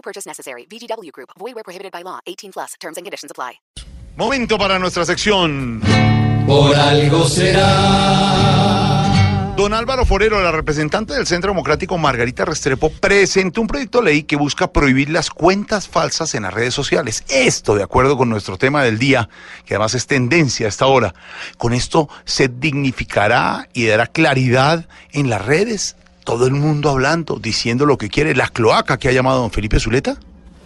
No purchase necessary. VGW Group. Void where prohibited by law. 18 plus. Terms and conditions apply. Momento para nuestra sección. Por algo será. Don Álvaro Forero, la representante del Centro Democrático Margarita Restrepo, presentó un proyecto de ley que busca prohibir las cuentas falsas en las redes sociales. Esto de acuerdo con nuestro tema del día, que además es tendencia a esta hora. Con esto se dignificará y dará claridad en las redes. Todo el mundo hablando, diciendo lo que quiere. La cloaca que ha llamado don Felipe Zuleta.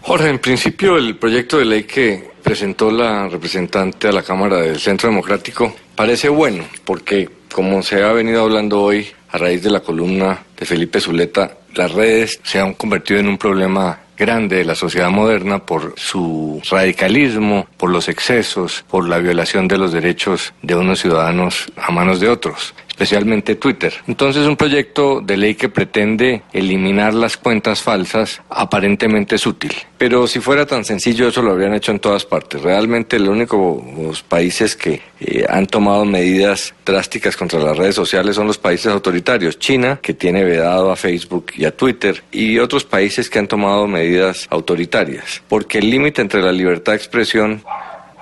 Jorge, en principio el proyecto de ley que presentó la representante a la Cámara del Centro Democrático parece bueno, porque como se ha venido hablando hoy a raíz de la columna de Felipe Zuleta, las redes se han convertido en un problema grande de la sociedad moderna por su radicalismo, por los excesos, por la violación de los derechos de unos ciudadanos a manos de otros especialmente Twitter. Entonces un proyecto de ley que pretende eliminar las cuentas falsas aparentemente es útil. Pero si fuera tan sencillo eso lo habrían hecho en todas partes. Realmente los únicos países que eh, han tomado medidas drásticas contra las redes sociales son los países autoritarios. China, que tiene vedado a Facebook y a Twitter, y otros países que han tomado medidas autoritarias. Porque el límite entre la libertad de expresión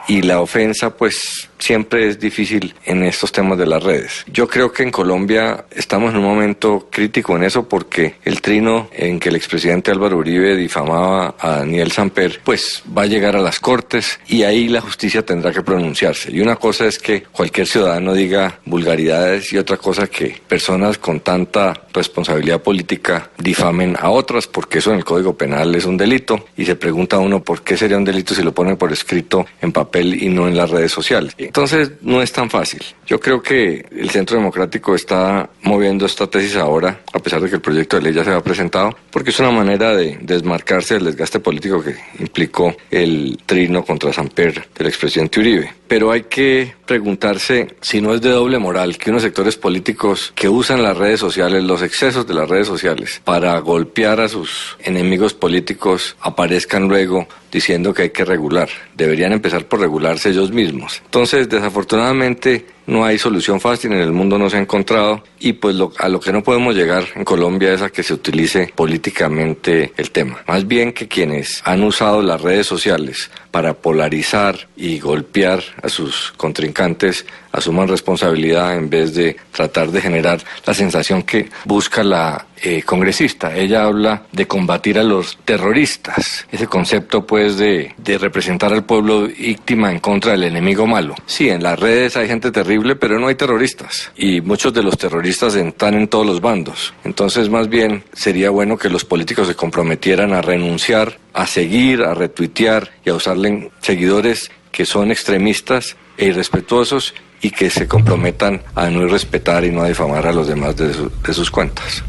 y la ofensa pues siempre es difícil en estos temas de las redes. Yo creo que en Colombia estamos en un momento crítico en eso porque el trino en que el expresidente Álvaro Uribe difamaba a Daniel Samper pues va a llegar a las cortes y ahí la justicia tendrá que pronunciarse. Y una cosa es que cualquier ciudadano diga vulgaridades y otra cosa que personas con tanta responsabilidad política difamen a otras porque eso en el Código Penal es un delito y se pregunta uno por qué sería un delito si lo ponen por escrito en papel y no en las redes sociales. Entonces no es tan fácil. Yo creo que el Centro Democrático está moviendo esta tesis ahora, a pesar de que el proyecto de ley ya se ha presentado, porque es una manera de desmarcarse del desgaste político que implicó el trino contra Samper del expresidente Uribe. Pero hay que preguntarse si no es de doble moral que unos sectores políticos que usan las redes sociales, los excesos de las redes sociales, para golpear a sus enemigos políticos, aparezcan luego diciendo que hay que regular. Deberían empezar por regularse ellos mismos. Entonces, desafortunadamente, no hay solución fácil, en el mundo no se ha encontrado y pues a lo que no podemos llegar en Colombia es a que se utilice políticamente el tema. Más bien que quienes han usado las redes sociales para polarizar y golpear a sus contrincantes asuman responsabilidad en vez de tratar de generar la sensación que busca la eh, congresista. Ella habla de combatir a los terroristas, ese concepto pues de, de representar al pueblo víctima en contra del enemigo malo. Sí, en las redes hay gente terrible, pero no hay terroristas y muchos de los terroristas están en todos los bandos. Entonces más bien sería bueno que los políticos se comprometieran a renunciar, a seguir, a retuitear y a usarle seguidores que son extremistas e irrespetuosos y que se comprometan a no respetar y no a difamar a los demás de, su- de sus cuentas.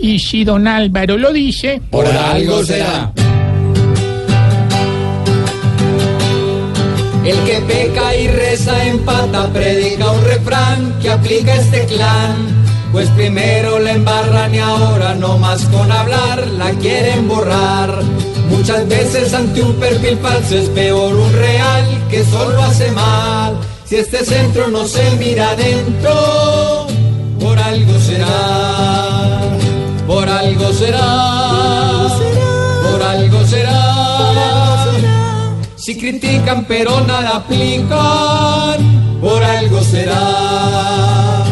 Y si don Álvaro lo dice, Por algo será. El que peca y reza empata, predica un refrán que aplica este clan. Pues primero la embarran y ahora no más con hablar la quieren borrar. Muchas veces ante un perfil falso es peor un real que solo hace mal. Si este centro no se mira adentro, por algo será, por algo será, Si critican pero nada aplican, por algo será.